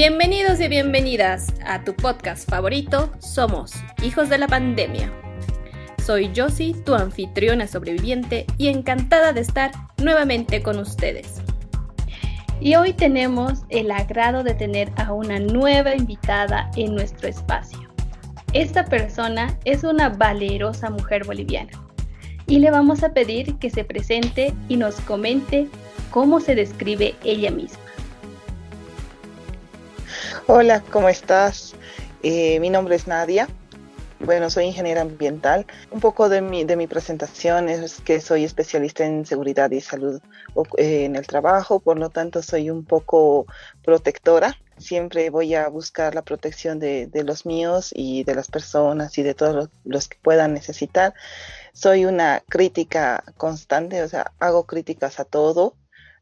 Bienvenidos y bienvenidas a tu podcast favorito, Somos Hijos de la Pandemia. Soy Josie, tu anfitriona sobreviviente, y encantada de estar nuevamente con ustedes. Y hoy tenemos el agrado de tener a una nueva invitada en nuestro espacio. Esta persona es una valerosa mujer boliviana y le vamos a pedir que se presente y nos comente cómo se describe ella misma. Hola, ¿cómo estás? Eh, mi nombre es Nadia. Bueno, soy ingeniera ambiental. Un poco de mi, de mi presentación es que soy especialista en seguridad y salud eh, en el trabajo, por lo tanto soy un poco protectora. Siempre voy a buscar la protección de, de los míos y de las personas y de todos los, los, que puedan necesitar. Soy una crítica constante, o sea, hago críticas a todo,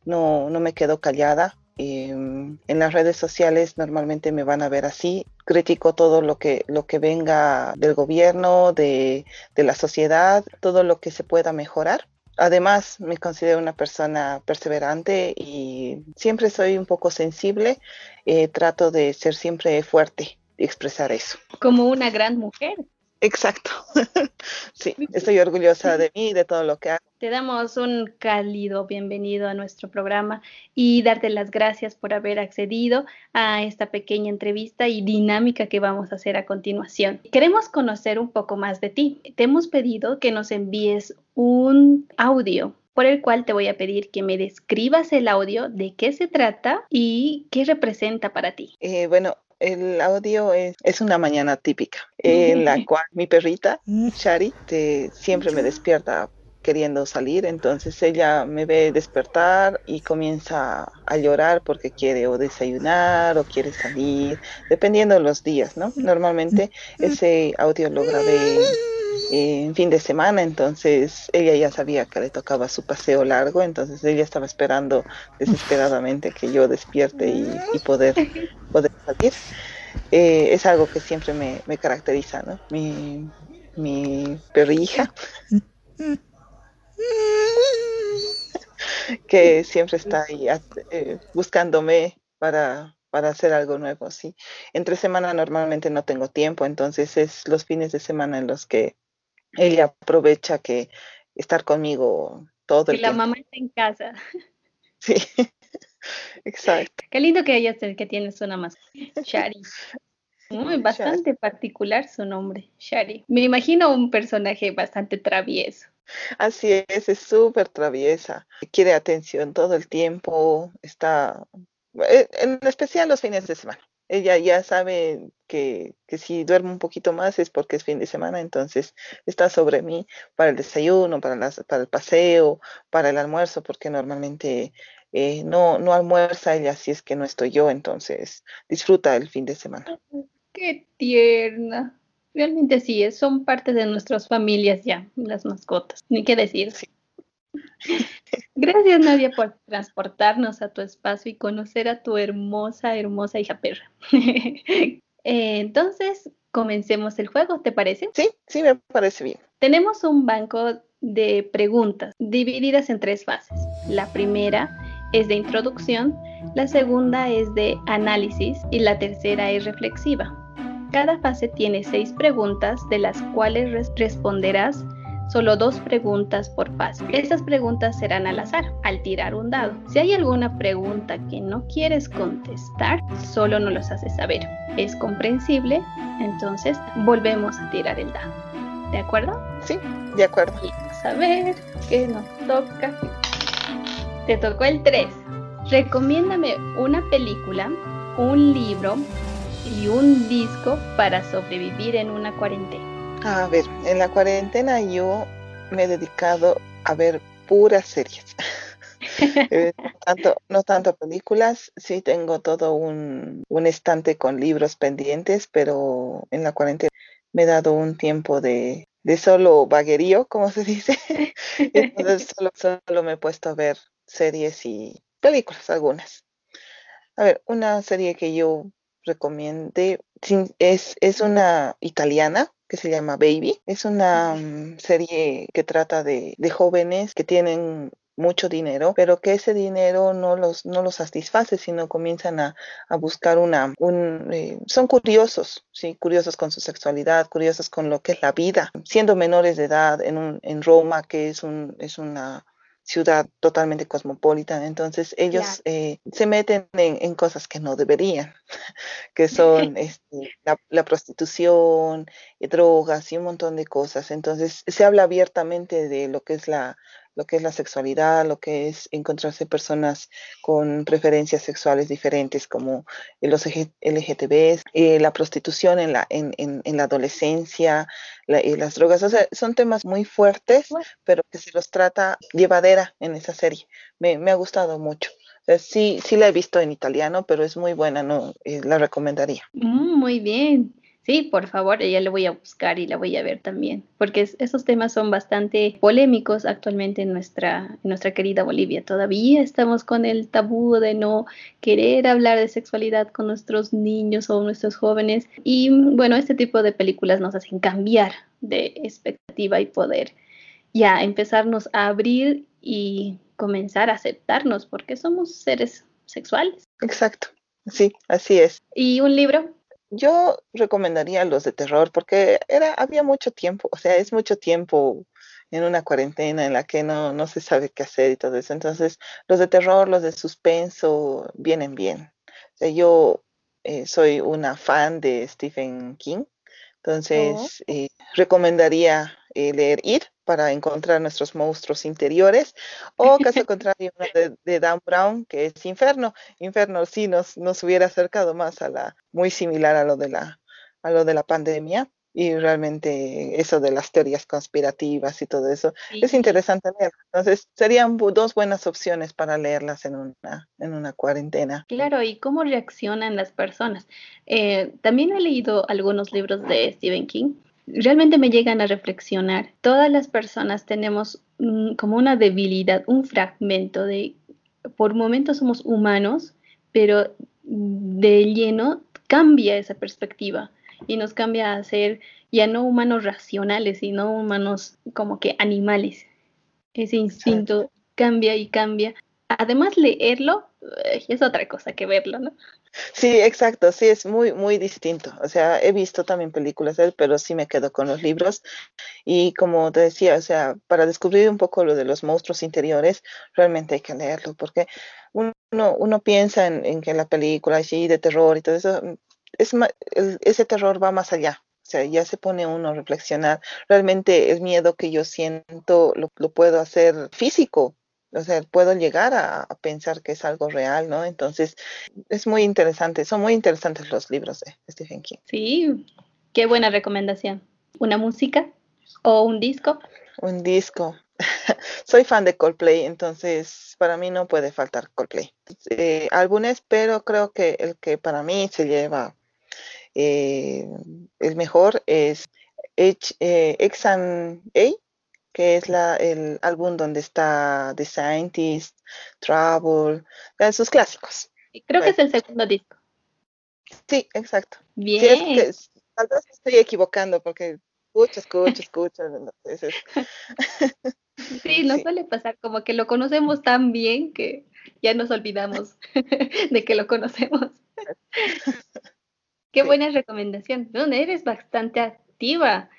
no, no me quedo callada, Em, en las redes sociales normalmente me van a ver así. Critico todo lo que, lo que venga del gobierno, de, de la sociedad, todo lo que se pueda mejorar. Además, me considero una persona perseverante y siempre soy un poco sensible. Eh, trato de ser siempre fuerte y expresar eso. Como una gran mujer. Exacto. sí, estoy orgullosa de mí y de todo lo que hago. Te damos un cálido bienvenido a nuestro programa y darte las gracias por haber accedido a esta pequeña entrevista y dinámica que vamos a hacer a continuación. Queremos conocer un poco más de ti. Te hemos pedido que nos envíes un audio por el cual te voy a pedir que me describas el audio, de qué se trata y qué representa para ti. Eh, bueno, el audio es, es, una mañana típica en la cual mi perrita, mm. Shari, te, siempre me despierta queriendo salir, entonces ella me ve despertar y comienza a llorar porque quiere o desayunar o quiere salir, dependiendo de los días, ¿no? Normalmente ese audio lo grabé en fin de semana, entonces ella ya sabía que le tocaba su paseo largo, entonces ella estaba esperando desesperadamente que yo despierte y, poder, poder salir. Eh, es algo que siempre me, me caracteriza, ¿no? Mi, mi perrija. que siempre está ahí eh, buscándome para, para hacer algo nuevo, sí. Entre semana normalmente no tengo tiempo, entonces es los fines de semana en los que ella aprovecha que estar conmigo todo el que la mamá está en casa. Sí, exacto. Qué lindo que ella que tienes una más, Shari. Muy, bastante particular su nombre, Shari. Me imagino un personaje bastante travieso. Así es, es súper traviesa, quiere atención todo el tiempo, está, eh, en especial los fines de semana. Ella ya sabe que, que, si duermo un poquito más es porque es fin de semana, entonces está sobre mí para el desayuno, para, las, para el paseo, para el almuerzo, porque normalmente eh, no, no almuerza ella si es que no estoy yo, entonces disfruta el fin de semana. Qué tierna. Realmente sí, son parte de nuestras familias ya, las mascotas, ni qué decir. Gracias Nadia por transportarnos a tu espacio y conocer a tu hermosa, hermosa hija perra. Eh, entonces, comencemos el juego, ¿te parece? Sí, sí, me parece bien. Tenemos un banco de preguntas divididas en tres fases. La primera es de introducción, la segunda es de análisis y la tercera es reflexiva. Cada fase tiene seis preguntas, de las cuales responderás solo dos preguntas por fase. Estas preguntas serán al azar, al tirar un dado. Si hay alguna pregunta que no quieres contestar, solo nos los haces saber. Es comprensible, entonces volvemos a tirar el dado. ¿De acuerdo? Sí, de acuerdo. Vamos a ver qué nos toca. Te tocó el 3. Recomiéndame una película, un libro, y un disco para sobrevivir en una cuarentena? A ver, en la cuarentena yo me he dedicado a ver puras series. Eh, no, tanto, no tanto películas, sí tengo todo un, un estante con libros pendientes, pero en la cuarentena me he dado un tiempo de, de solo vaguerío, como se dice. Entonces solo, solo me he puesto a ver series y películas, algunas. A ver, una serie que yo recomiende. Es, es una italiana que se llama Baby. Es una mm, serie que trata de, de, jóvenes que tienen mucho dinero, pero que ese dinero no los, no los satisface, sino comienzan a, a buscar una, un, eh, son curiosos, sí, curiosos con su sexualidad, curiosos con lo que es la vida, siendo menores de edad en, un, en Roma, que es, un, es una ciudad totalmente cosmopolita, entonces ellos eh, se meten en, cosas que no deberían, que son este, la, la, prostitución, y drogas y un montón de cosas. Entonces se habla abiertamente de lo que es la, lo que es la sexualidad, lo que es encontrarse personas con preferencias sexuales diferentes como los LGTB, eh, la prostitución en la, en, en, la adolescencia, y las drogas. O sea, son temas muy fuertes, pero que se los trata llevadera en esa serie. Me, me ha gustado mucho. sí, sí la he visto en italiano, pero es muy buena, no eh, la recomendaría. Mm, muy bien. Sí, por favor, ella le voy a buscar y la voy a ver también, porque esos temas son bastante polémicos actualmente en nuestra, en nuestra querida Bolivia. Todavía estamos con el tabú de no querer hablar de sexualidad con nuestros niños o nuestros jóvenes. Y bueno, este tipo de películas nos hacen cambiar de expectativa y poder ya empezarnos a abrir y comenzar a aceptarnos porque somos seres sexuales. Exacto, sí, así es. ¿Y un libro? Yo recomendaría los de terror porque era, había mucho tiempo, o sea, es mucho tiempo en una cuarentena en la que no, no se sabe qué hacer y todo eso. Entonces, los de terror, los de suspenso, vienen bien. yo eh, soy una fan de Stephen King, entonces oh. eh, recomendaría eh, leer It para encontrar nuestros monstruos interiores, o caso contrario, de, de, Dan Brown, que es Inferno. Inferno sí nos, nos hubiera acercado más a la, muy similar a lo de la, a lo de la pandemia, y realmente eso de las teorías conspirativas y todo eso es interesante leer. Entonces, serían dos buenas opciones para leerlas en una, en una cuarentena. Claro, y cómo reaccionan las personas. Eh, también he leído algunos libros de Stephen King realmente me llegan a reflexionar. Todas las personas tenemos como una debilidad, un fragmento de, por momentos somos humanos, pero de lleno cambia esa perspectiva y nos cambia a ser ya no humanos racionales, sino humanos como que animales. Ese instinto cambia y cambia. Además, leerlo es otra cosa que verlo, ¿no? Sí, exacto, sí, es muy, muy distinto. O sea, he visto también películas de él, pero sí me quedo con los libros. Y como te decía, o sea, para descubrir un poco lo de los monstruos interiores, realmente hay que leerlo, porque uno, uno piensa en, que la película así de terror y todo eso, es, ese terror va más allá. O sea, ya se pone uno a reflexionar. Realmente el miedo que yo siento lo, lo puedo hacer físico, o sea, puedo llegar a, pensar que es algo real, ¿no? Entonces, es muy interesante, son muy interesantes los libros de Stephen King. Sí, qué buena recomendación. ¿Una música o un disco? Un disco. Soy fan de Coldplay, entonces para mí no puede faltar Coldplay. Eh, álbumes, pero creo que el que para mí se lleva eh, el mejor es H, eh, A que es la, el álbum donde está The Scientist, Trouble, sus clásicos. Creo que es el segundo disco. Sí, exacto. Bien. tal vez estoy equivocando porque escucha, escucha, escucha. sí, nos suele pasar como que lo conocemos tan bien que ya nos olvidamos de que lo conocemos. Qué buena recomendación. No, eres bastante activa.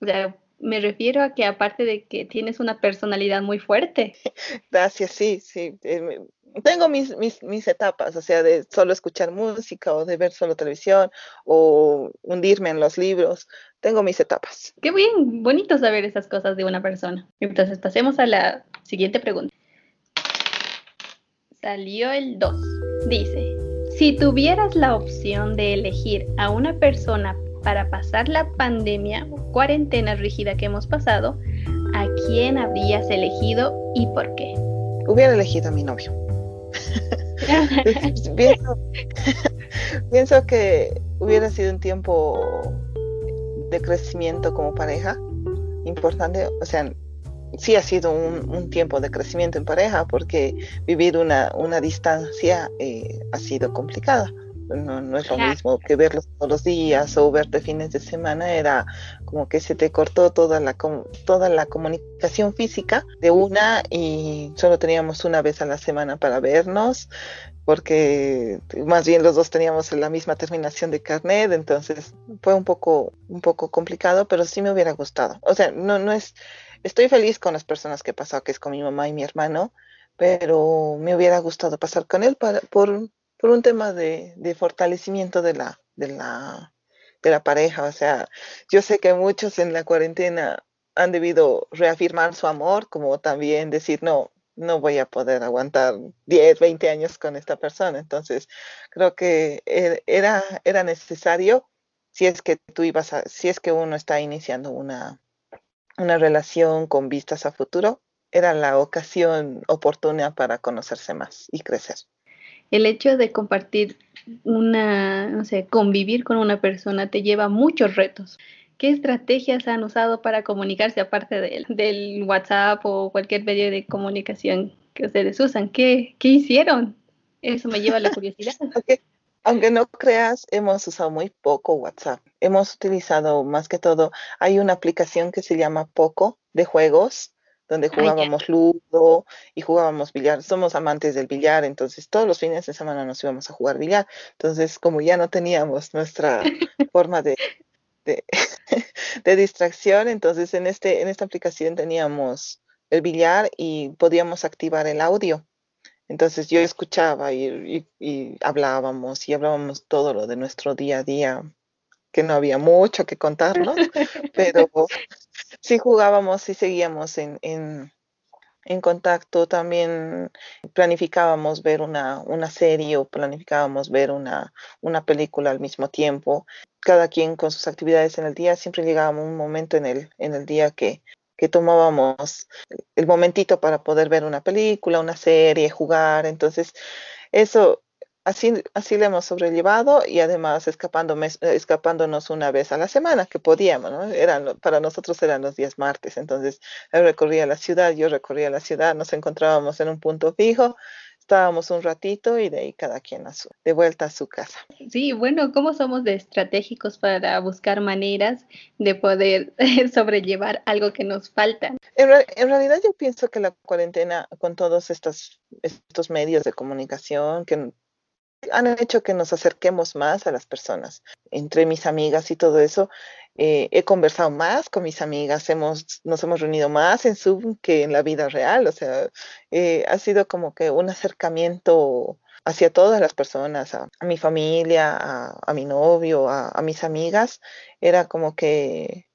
O sea, me refiero a que aparte de que tienes una personalidad muy fuerte. Gracias, sí, sí. Eh, tengo mis, mis, mis, etapas, o sea, de solo escuchar música o de ver solo televisión o hundirme en los libros. Tengo mis etapas. Qué bien, bonito saber esas cosas de una persona. Entonces, pasemos a la siguiente pregunta. Salió el 2. Dice, si tuvieras la opción de elegir a una persona para pasar la pandemia o cuarentena rígida que hemos pasado, ¿a quién habrías elegido y por qué? Hubiera elegido a mi novio. pienso, que hubiera sido un tiempo de crecimiento como pareja importante, o sea, sí ha sido un, tiempo de crecimiento en pareja porque vivir una, una distancia eh, ha sido complicada no, no es lo mismo que verlos todos los días o verte fines de semana, era como que se te cortó toda la, toda la comunicación física de una y solo teníamos una vez a la semana para vernos porque más bien los dos teníamos la misma terminación de carnet, entonces fue un poco, un poco complicado, pero sí me hubiera gustado. O sea, no, no es, estoy feliz con las personas que he pasado, que es con mi mamá y mi hermano, pero me hubiera gustado pasar con él para, por, por un tema de, fortalecimiento de la, de la, de la pareja. O sea, yo sé que muchos en la cuarentena han debido reafirmar su amor, como también decir, no, no voy a poder aguantar 10, 20 años con esta persona. Entonces, creo que er, era, era necesario si es que tú ibas a, si es que uno está iniciando una relación con vistas a futuro, era la ocasión oportuna para conocerse más y crecer. El hecho de compartir una, no sé, convivir con una persona te lleva muchos retos. ¿Qué estrategias han usado para comunicarse aparte del WhatsApp o cualquier medio de comunicación que ustedes usan? ¿Qué, qué hicieron? Eso me lleva a la curiosidad. Aunque no creas, hemos usado muy poco WhatsApp. Hemos utilizado más que todo, hay una aplicación que se llama Poco de juegos, donde jugábamos ludo y jugábamos billar. Somos amantes del billar, entonces todos los fines de semana nos íbamos a jugar billar. Entonces, como ya no teníamos nuestra forma de, de, distracción. Entonces, en, este, en esta aplicación teníamos el billar y podíamos activar el audio. Entonces yo escuchaba y, hablábamos y hablábamos todo lo de nuestro día a día, que no había mucho que contarnos, pero sí jugábamos y seguíamos en, en contacto, también planificábamos ver una, una serie o planificábamos ver una, una, película al mismo tiempo. Cada quien con sus actividades en el día, siempre llegábamos un momento en el, en el día que, que tomábamos el momentito para poder ver una película, una serie, jugar. Entonces, eso así, así le hemos sobrellevado y además escapándonos una vez a la semana que podíamos, ¿no? Eran, para nosotros eran los días martes, entonces él recorría la ciudad, yo recorría la ciudad, nos encontrábamos en un punto fijo, estábamos un ratito y de ahí cada quien a su, de vuelta a su casa. Sí, bueno, ¿cómo somos de estratégicos para buscar maneras de poder sobrellevar algo que nos falta? En, en, realidad yo pienso que la cuarentena con todos estos, estos medios de comunicación que han hecho que nos acerquemos más a las personas. Entre mis amigas y todo eso, eh, he conversado más con mis amigas, hemos, nos hemos reunido más en Zoom que en la vida real, o sea, eh, ha sido como que un acercamiento hacia todas las personas, a, mi familia, a, mi novio, a, mis amigas, era como que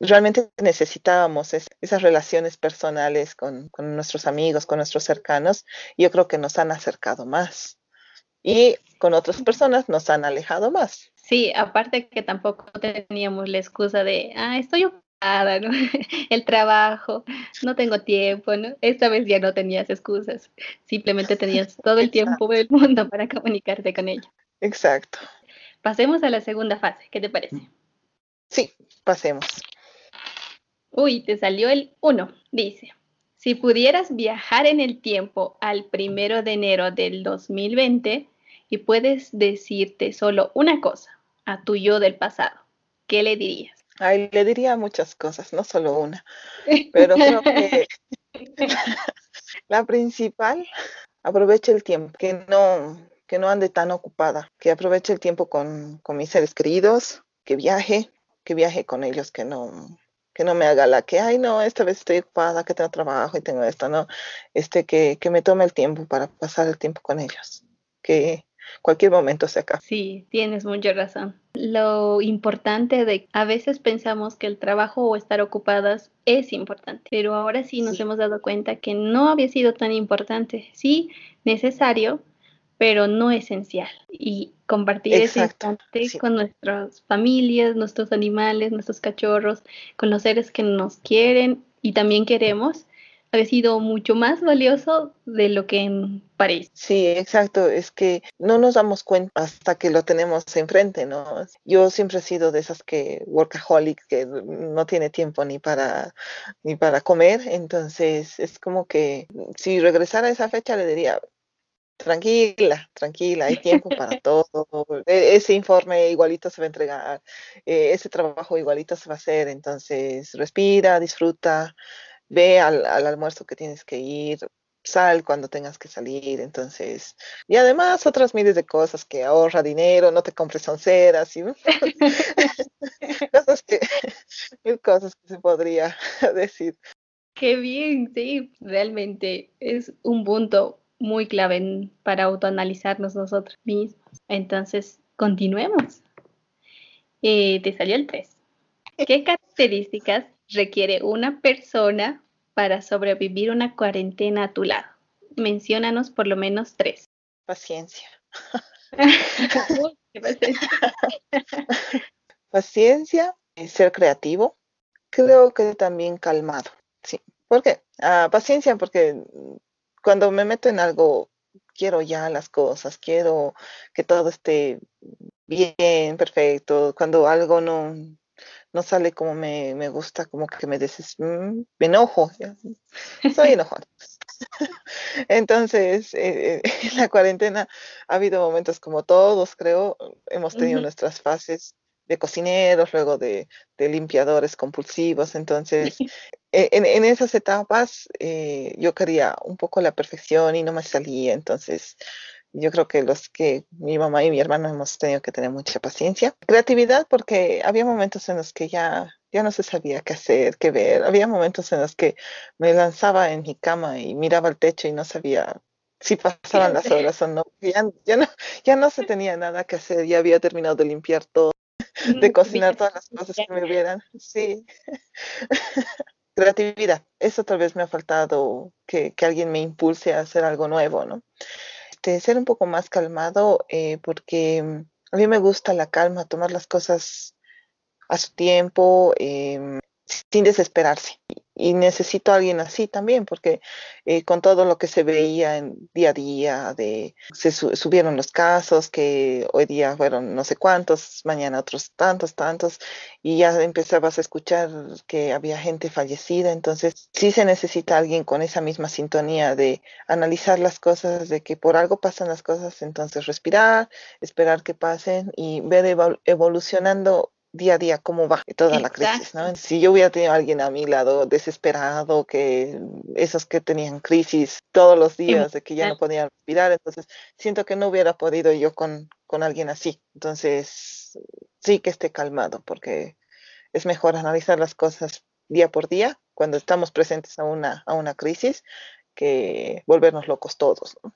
realmente necesitábamos esas relaciones personales con, con nuestros amigos, con nuestros cercanos, yo creo que nos han acercado más y con otras personas nos han alejado más. Sí, aparte que tampoco teníamos la excusa de, ah, estoy ocupada, ¿no? El trabajo, no tengo tiempo, ¿no? Esta vez ya no tenías excusas, simplemente tenías todo el tiempo del mundo para comunicarte con ella. Exacto. Pasemos a la segunda fase, ¿qué te parece? Sí, pasemos. Uy, te salió el 1, dice. Si pudieras viajar en el tiempo al primero de enero del 2020, y puedes decirte solo una cosa a tu yo del pasado, ¿qué le dirías? Ay, le diría muchas cosas, no solo una, pero creo que la principal, aproveche el tiempo, que no, que no ande tan ocupada, que aproveche el tiempo con, con mis seres queridos, que viaje, que viaje con ellos, que no, que no me haga la que, ay, no, esta vez estoy ocupada, que tengo trabajo y tengo esto, no, este, que, que me tome el tiempo para pasar el tiempo con ellos, que, cualquier momento se acaba. Sí, tienes mucha razón. Lo importante de a veces pensamos que el trabajo o estar ocupadas es importante, pero ahora sí nos hemos dado cuenta que no había sido tan importante. Sí, necesario, pero no esencial. Y compartir ese instante con nuestras familias, nuestros animales, nuestros cachorros, con los seres que nos quieren y también queremos, ha sido mucho más valioso de lo que parece. Sí, exacto. Es que no nos damos cuenta hasta que lo tenemos enfrente, ¿no? Yo siempre he sido de esas que workaholic, que no tiene tiempo ni para ni para comer. Entonces es como que si regresara a esa fecha le diría tranquila, tranquila, hay tiempo para todo. E, ese informe igualito se va a entregar, eh, ese trabajo igualito se va a hacer, entonces respira, disfruta, ve al, almuerzo que tienes que ir, sal cuando tengas que salir, entonces, y además otras miles de cosas que ahorra dinero, no te compres onceras, y cosas que, mil cosas que se podría decir. Qué bien, sí, realmente es un punto muy clave para autoanalizarnos nosotros mismos. Entonces, continuemos. Eh, te salió el 3. ¿Qué características requiere una persona para sobrevivir una cuarentena a tu lado? Menciónanos por lo menos tres. Paciencia. Paciencia, ser creativo, creo que también calmado. Sí. ¿Por qué? Ah, paciencia porque cuando me meto en algo, quiero ya las cosas, quiero que todo esté bien, perfecto. Cuando algo no, no sale como me, gusta, como que me, deses, mm, me enojo, soy enojón. Entonces, eh, en la cuarentena ha habido momentos como todos, creo, hemos tenido nuestras fases de cocineros, luego de, limpiadores compulsivos. Entonces, e, en, esas etapas eh, yo quería un poco la perfección y no me salía. Entonces, yo creo que los que mi mamá y mi hermano hemos tenido que tener mucha paciencia. Creatividad porque había momentos en los que ya, ya no se sabía qué hacer, qué ver. Había momentos en los que me lanzaba en mi cama y miraba al techo y no sabía si pasaban las horas o no. Ya, ya, no. ya no se tenía nada que hacer, ya había terminado de limpiar todo de cocinar todas las cosas que me hubieran. Sí. Creatividad. Eso tal vez me ha faltado que, alguien me impulse a hacer algo nuevo, ¿no? Este, ser un poco más calmado eh, porque a mí me gusta la calma, tomar las cosas a su tiempo, em, sin desesperarse y necesito a alguien así también, porque eh, con todo lo que se veía en día a día, de se subieron los casos, que hoy día fueron no sé cuántos, mañana otros tantos, tantos, y ya empezabas a escuchar que había gente fallecida, entonces sí se necesita alguien con esa misma sintonía de analizar las cosas, de que por algo pasan las cosas, entonces respirar, esperar que pasen y ver evolucionando día a día cómo va toda la crisis, ¿no? Si yo hubiera tenido a alguien a mi lado desesperado, que esos que tenían crisis todos los días, de que ya no podían respirar, entonces siento que no hubiera podido yo con, con alguien así. Entonces, sí que esté calmado, porque es mejor analizar las cosas día por día cuando estamos presentes a una, a una crisis que volvernos locos todos. ¿no?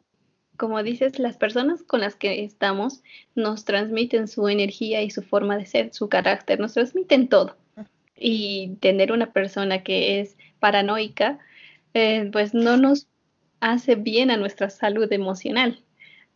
Como dices, las personas con las que estamos nos transmiten su energía y su forma de ser, su carácter, nos transmiten todo. Y tener una persona que es paranoica, eh, pues no nos hace bien a nuestra salud emocional.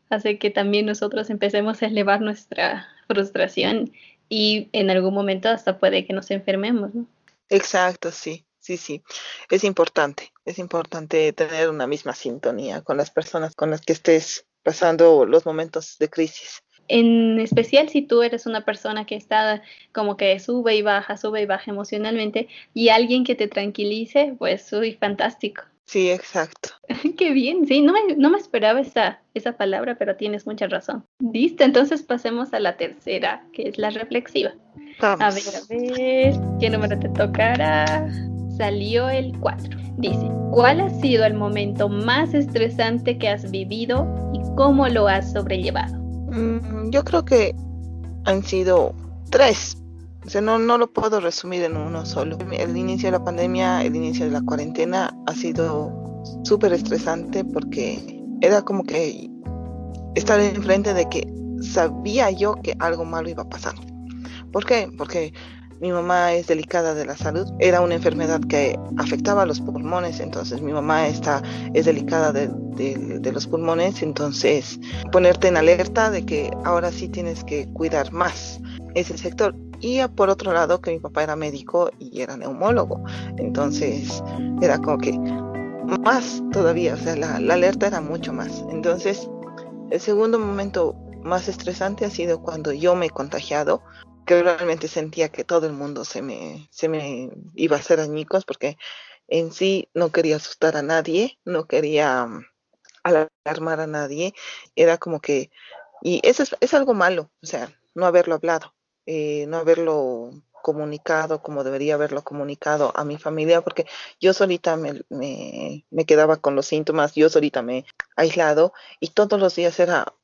Hace que también nosotros empecemos a elevar nuestra frustración y en algún momento hasta puede que nos enfermemos, ¿no? Exacto, sí sí, sí. Es importante, es importante tener una misma sintonía con las personas con las que estés pasando los momentos de crisis. En especial si tú eres una persona que está como que sube y baja, sube y baja emocionalmente y alguien que te tranquilice, pues soy fantástico. Sí, exacto. Qué bien, sí, no me, no me esperaba esa, esa palabra, pero tienes mucha razón. Listo, entonces pasemos a la tercera, que es la reflexiva. A ver, a ver, ¿qué número te tocará? Salió el 4. Dice, ¿cuál ha sido el momento más estresante que has vivido y cómo lo has sobrellevado? Mm, yo creo que han sido tres. O no, no lo puedo resumir en uno solo. El inicio de la pandemia, el inicio de la cuarentena ha sido súper estresante porque era como que estar enfrente de que sabía yo que algo malo iba a pasar. ¿Por qué? Porque mi mamá es delicada de la salud. Era una enfermedad que afectaba a los pulmones, entonces mi mamá está, es delicada de, los pulmones, entonces ponerte en alerta de que ahora sí tienes que cuidar más ese sector. Y por otro lado, que mi papá era médico y era neumólogo, entonces era como que más todavía, o sea, la, la alerta era mucho más. Entonces, el segundo momento más estresante ha sido cuando yo me he contagiado que realmente sentía que todo el mundo se me, se me iba a hacer añicos porque en sí no quería asustar a nadie, no quería alarmar a nadie, era como que, y eso es, es algo malo, o sea, no haberlo hablado, eh, no haberlo comunicado como debería haberlo comunicado a mi familia, porque yo solita me, me, me, quedaba con los síntomas, yo solita me aislado y todos los días era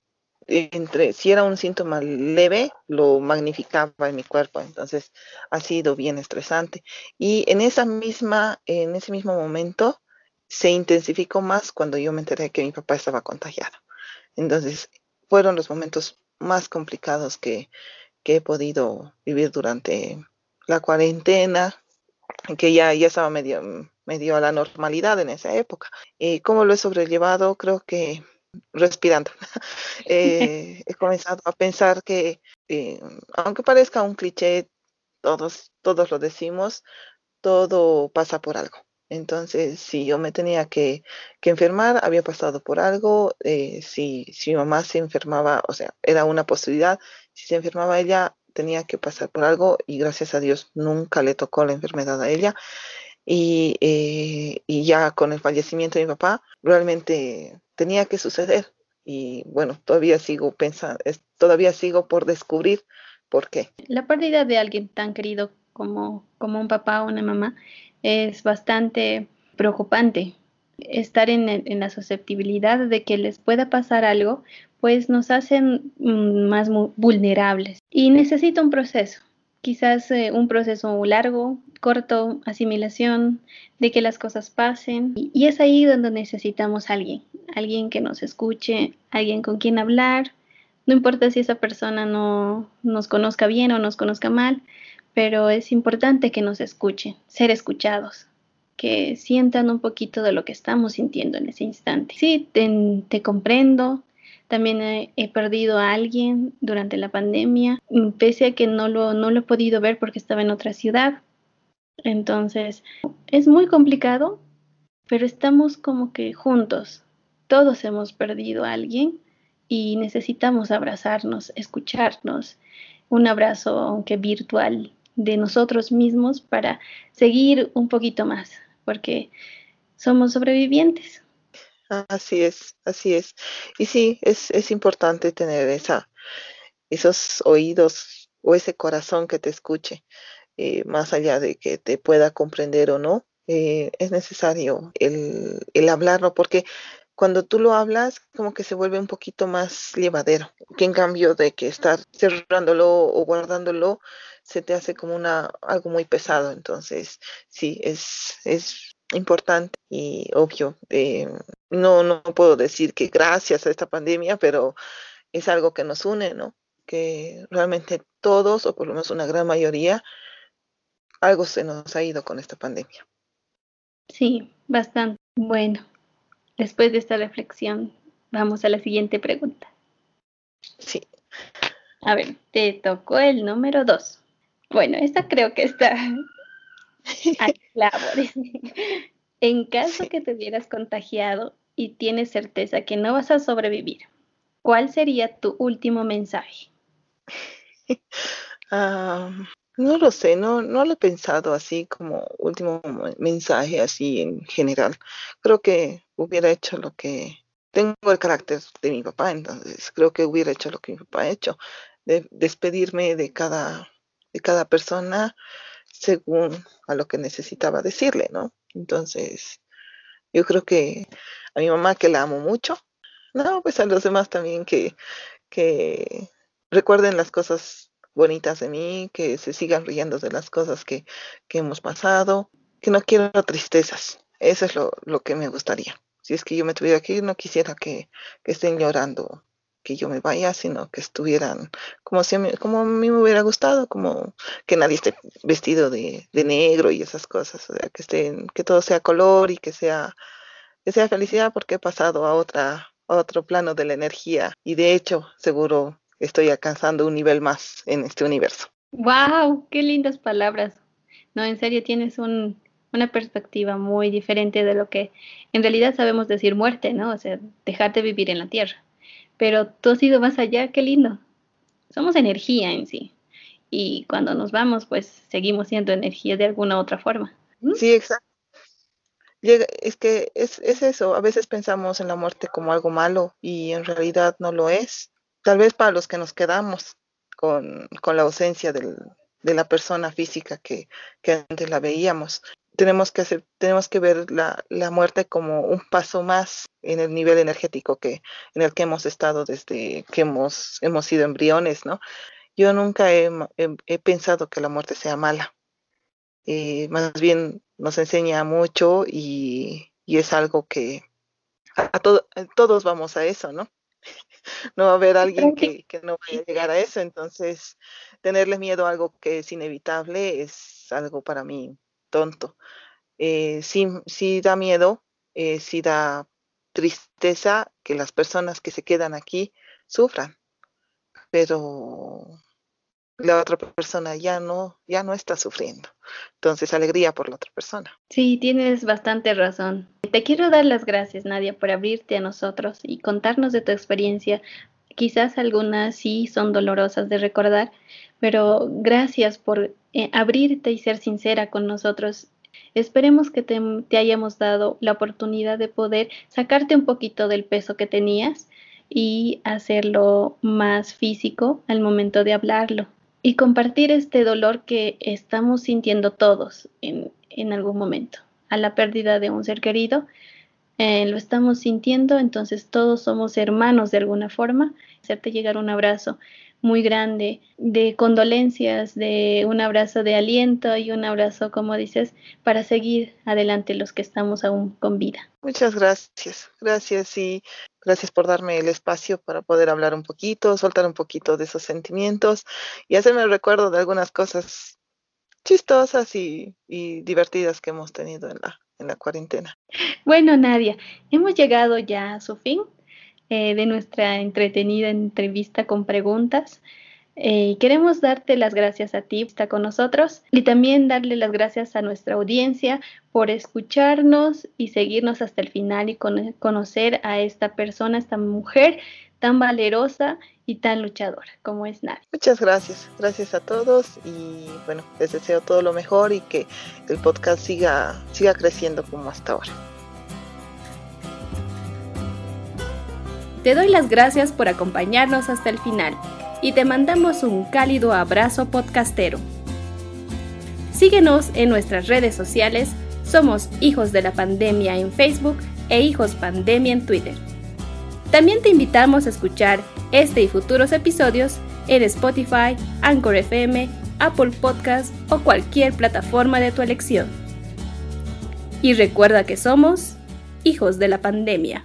entre, si era un síntoma leve, lo magnificaba en mi cuerpo, entonces ha sido bien estresante. Y en esa misma, ese mismo momento, se intensificó más cuando yo me enteré que mi papá estaba contagiado. Entonces, fueron los momentos más complicados que, he podido vivir durante la cuarentena, que ya, ya estaba medio, a la normalidad en esa época. ¿Y cómo lo he sobrellevado? Creo que respirando. eh, he comenzado a pensar que, eh, aunque parezca un cliché, todos, todos lo decimos, todo pasa por algo. Entonces, si yo me tenía que, que enfermar, había pasado por algo. Eh, si, si mi mamá se enfermaba, o sea, era una posibilidad. Si se enfermaba ella, tenía que pasar por algo y gracias a Dios nunca le tocó la enfermedad a ella. Y, eh, ya con el fallecimiento de mi papá, realmente tenía que suceder. Y bueno, todavía sigo pensando, todavía sigo por descubrir por qué. La pérdida de alguien tan querido como, como un papá o una mamá es bastante preocupante. Estar en, en, la susceptibilidad de que les pueda pasar algo, pues nos hacen mm, más vulnerables. Y necesita un proceso, quizás eh, un proceso largo, corto, asimilación, de que las cosas pasen. Y es ahí donde necesitamos a alguien, alguien que nos escuche, alguien con quien hablar. No importa si esa persona no nos conozca bien o nos conozca mal, pero es importante que nos escuchen, ser escuchados, que sientan un poquito de lo que estamos sintiendo en ese instante. Sí, te, te comprendo. También he, perdido a alguien durante la pandemia, pese a que no lo, no lo he podido ver porque estaba en otra ciudad. Entonces, es muy complicado, pero estamos como que juntos, todos hemos perdido a alguien y necesitamos abrazarnos, escucharnos, un abrazo, aunque virtual, de nosotros mismos para seguir un poquito más, porque somos sobrevivientes. Así es, así es. Y sí, es, es importante tener esa, esos oídos o ese corazón que te escuche, eh, más allá de que te pueda comprender o no. Eh, es necesario el, el hablarlo porque cuando tú lo hablas, como que se vuelve un poquito más llevadero, que en cambio de que estar cerrándolo o guardándolo, se te hace como una algo muy pesado. Entonces, sí, es, es importante y obvio. Eh, no, no puedo decir que gracias a esta pandemia, pero es algo que nos une, ¿no? Que realmente todos, o por lo menos una gran mayoría, algo se nos ha ido con esta pandemia. Sí, bastante. Bueno, Después de esta reflexión, vamos a la siguiente pregunta. Sí. A ver, te tocó el número dos. Bueno, esta creo que está a en caso que te hubieras contagiado y tienes certeza que no vas a sobrevivir, ¿cuál sería tu último mensaje? Um, no lo sé, no, no lo he pensado así como último mensaje, así en general. Creo que hubiera hecho lo que... Tengo el carácter de mi papá, entonces creo que hubiera hecho lo que mi papá ha hecho, de despedirme de cada, de cada persona según a lo que necesitaba decirle, ¿no? Entonces, yo creo que a mi mamá que la amo mucho, no, pues a los demás también que, que recuerden las cosas bonitas de mí, que se sigan riendo de las cosas que, que hemos pasado, que no quiero tristezas. Eso es lo, lo, que me gustaría. Si es que yo me tuviera ir, no quisiera que, que estén llorando que yo me vaya, sino que estuvieran como si a mí, como a mí me hubiera gustado, como que nadie esté vestido de, negro y esas cosas, o sea, que estén, que todo sea color y que sea, que sea felicidad porque he pasado a otra, a otro plano de la energía y de hecho seguro estoy alcanzando un nivel más en este universo. ¡Wow! ¡Qué lindas palabras! No, en serio, tienes un, una perspectiva muy diferente de lo que en realidad sabemos decir muerte, ¿no? O sea, dejarte vivir en la tierra. Pero tú has ido más allá, qué lindo. Somos energía en sí. Y cuando nos vamos, pues seguimos siendo energía de alguna otra forma. Sí, exacto. es que es, es eso, a veces pensamos en la muerte como algo malo y en realidad no lo es. Tal vez para los que nos quedamos con, con la ausencia del, de la persona física que, que, antes la veíamos. Tenemos que, hacer, tenemos que ver la, la, muerte como un paso más en el nivel energético que, en el que hemos estado desde que hemos, hemos sido embriones, ¿no? Yo nunca he, he, pensado que la muerte sea mala. Eh, más bien nos enseña mucho y, y es algo que a, a, todos vamos a eso, ¿no? no va a haber alguien que, que, no vaya a llegar a eso, entonces tenerle miedo a algo que es inevitable es algo para mí tonto. Eh, sí, sí da miedo, eh, sí da tristeza que las personas que se quedan aquí sufran, pero la otra persona ya no, ya no está sufriendo. Entonces, alegría por la otra persona. Sí, tienes bastante razón. Te quiero dar las gracias, Nadia, por abrirte a nosotros y contarnos de tu experiencia. Quizás algunas sí son dolorosas de recordar, pero gracias por eh, abrirte y ser sincera con nosotros. Esperemos que te, hayamos dado la oportunidad de poder sacarte un poquito del peso que tenías y hacerlo más físico al momento de hablarlo y compartir este dolor que estamos sintiendo todos en, en algún momento a la pérdida de un ser querido. Eh, lo estamos sintiendo, entonces todos somos hermanos de alguna forma. Hacerte llegar un abrazo muy grande de condolencias, de un abrazo de aliento y un abrazo, como dices, para seguir adelante los que estamos aún con vida. Muchas gracias, gracias y gracias por darme el espacio para poder hablar un poquito, soltar un poquito de esos sentimientos y hacerme el recuerdo de algunas cosas chistosas y, y divertidas que hemos tenido en la, en la cuarentena. Bueno, Nadia, hemos llegado ya a su fin eh, de nuestra entretenida entrevista con preguntas. Eh, queremos darte las gracias a ti, está con nosotros, y también darle las gracias a nuestra audiencia por escucharnos y seguirnos hasta el final y conocer a esta persona, esta mujer tan valerosa y tan luchadora como es Nadia. Muchas gracias, gracias a todos y bueno, les deseo todo lo mejor y que el podcast siga, siga creciendo como hasta ahora. Te doy las gracias por acompañarnos hasta el final y te mandamos un cálido abrazo podcastero. Síguenos en nuestras redes sociales, somos Hijos de la Pandemia en Facebook e Hijos Pandemia en Twitter. También te invitamos a escuchar este y futuros episodios en Spotify, Anchor FM, Apple Podcast o cualquier plataforma de tu elección. Y recuerda que somos hijos de la pandemia.